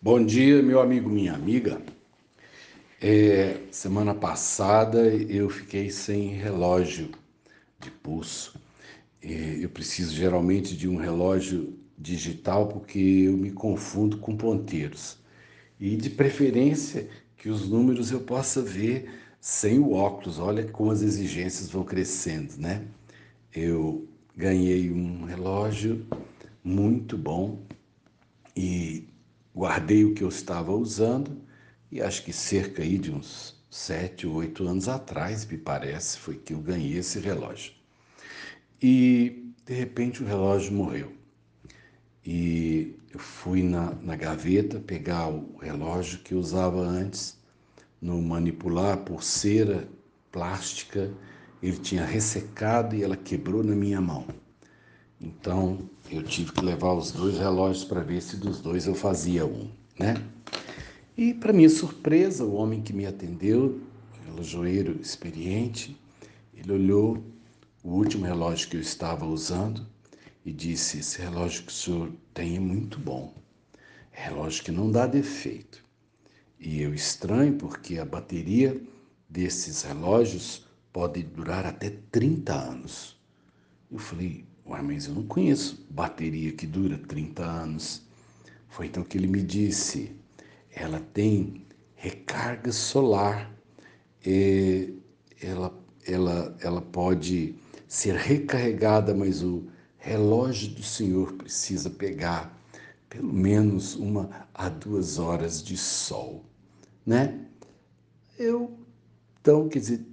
Bom dia, meu amigo, minha amiga. É, semana passada eu fiquei sem relógio de pulso. É, eu preciso geralmente de um relógio digital porque eu me confundo com ponteiros. E de preferência que os números eu possa ver sem o óculos. Olha como as exigências vão crescendo, né? Eu ganhei um relógio muito bom e guardei o que eu estava usando e acho que cerca aí de uns sete ou oito anos atrás, me parece, foi que eu ganhei esse relógio. E de repente o relógio morreu. E eu fui na, na gaveta pegar o relógio que eu usava antes, no manipular pulseira plástica, ele tinha ressecado e ela quebrou na minha mão. Então eu tive que levar os dois relógios para ver se dos dois eu fazia um, né? E para minha surpresa, o homem que me atendeu, relojoeiro experiente, ele olhou o último relógio que eu estava usando e disse: Esse relógio que o senhor tem é muito bom. É relógio que não dá defeito. E eu estranho porque a bateria desses relógios pode durar até 30 anos. Eu falei: Ué, mas eu não conheço bateria que dura 30 anos. Foi então que ele me disse: ela tem recarga solar, ela, ela, ela pode ser recarregada, mas o relógio do Senhor precisa pegar pelo menos uma a duas horas de sol, né? Eu, então, quer dizer,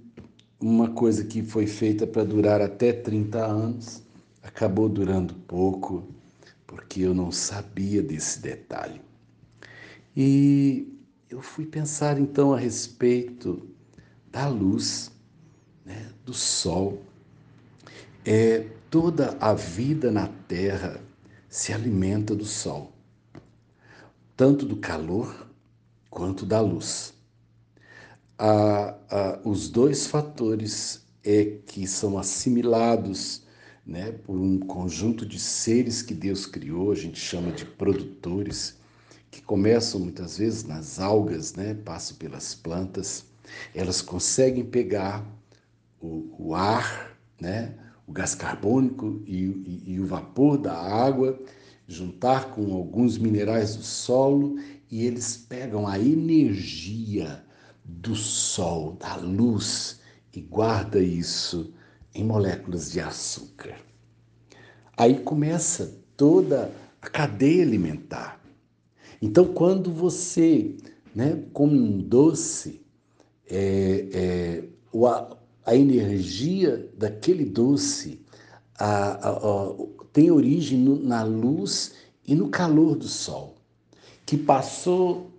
uma coisa que foi feita para durar até 30 anos, acabou durando pouco, porque eu não sabia desse detalhe. E eu fui pensar então a respeito da luz, né, do sol. É, toda a vida na Terra se alimenta do sol, tanto do calor quanto da luz. os dois fatores é que são assimilados né, por um conjunto de seres que Deus criou, a gente chama de produtores, que começam muitas vezes nas algas, né, passam pelas plantas, elas conseguem pegar o, o ar, né, o gás carbônico e, e, e o vapor da água, juntar com alguns minerais do solo e eles pegam a energia do sol, da luz e guarda isso em moléculas de açúcar. Aí começa toda a cadeia alimentar. Então, quando você né, come um doce, é, é, a, a, energia daquele doce a, a, tem origem no, na luz e no calor do sol, que passou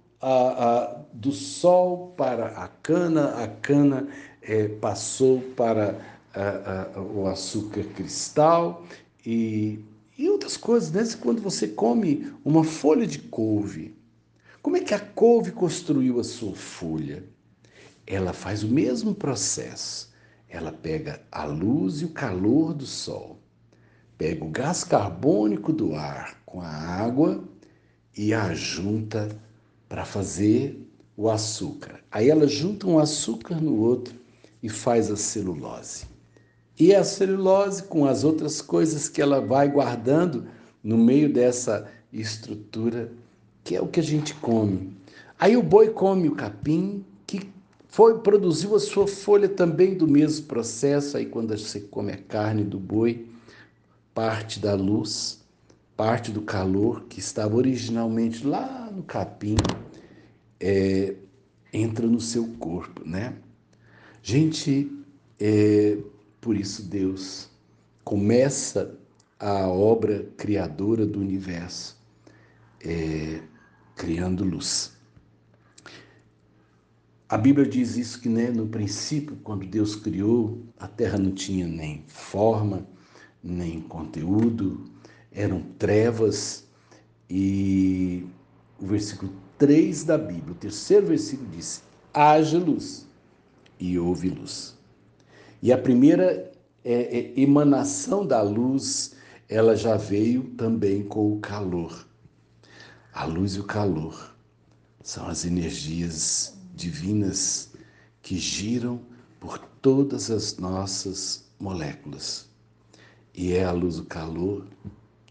do sol para a cana, a cana é, passou para a, a, o açúcar cristal e, e outras coisas. Né? Quando você come uma folha de couve, como é que a couve construiu a sua folha? Ela faz o mesmo processo. Ela pega a luz e o calor do sol, pega o gás carbônico do ar com a água e a junta para fazer o açúcar. Aí ela junta um açúcar no outro e faz a celulose. E a celulose, com as outras coisas que ela vai guardando no meio dessa estrutura, que é o que a gente come. Aí o boi come o capim, que foi produziu a sua folha também do mesmo processo. Aí quando você come a carne do boi, parte da luz, parte do calor que estava originalmente lá no capim, é, entra no seu corpo, né? Gente, é, por isso, Deus começa a obra criadora do universo, é, criando luz. A Bíblia diz isso que né, no princípio, quando Deus criou, a terra não tinha nem forma, nem conteúdo, eram trevas. E o versículo 3 da Bíblia, o terceiro versículo diz: haja luz e houve luz. E a primeira é, é, emanação da luz, ela já veio também com o calor. A luz e o calor. são as energias divinas que giram por todas as nossas moléculas. E é a luz do calor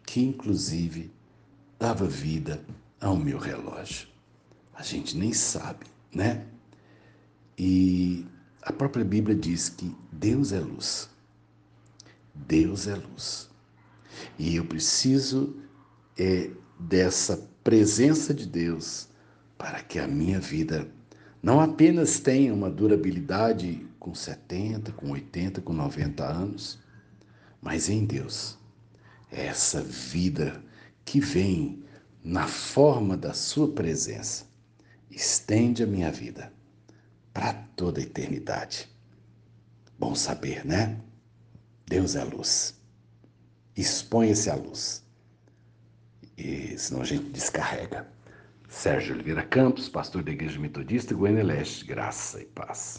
que, inclusive, dava vida ao meu relógio. A gente nem sabe, né? E a própria Bíblia diz que Deus é luz. Deus é luz. E eu preciso é, dessa presença de Deus para que a minha vida não apenas tenha uma durabilidade com 70, com 80, com 90 anos, mas em Deus. Essa vida que vem na forma da Sua presença estende a minha vida para toda a eternidade. Bom saber, né? Deus é luz. Exponha-se à luz. E senão a gente descarrega. Sérgio Oliveira Campos, pastor da Igreja Metodista Goiânia Leste, graça e paz.